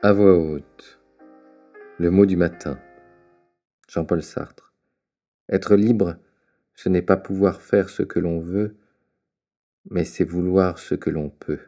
À voix haute. Le mot du matin. Jean-Paul Sartre. Être libre, ce n'est pas pouvoir faire ce que l'on veut, mais c'est vouloir ce que l'on peut.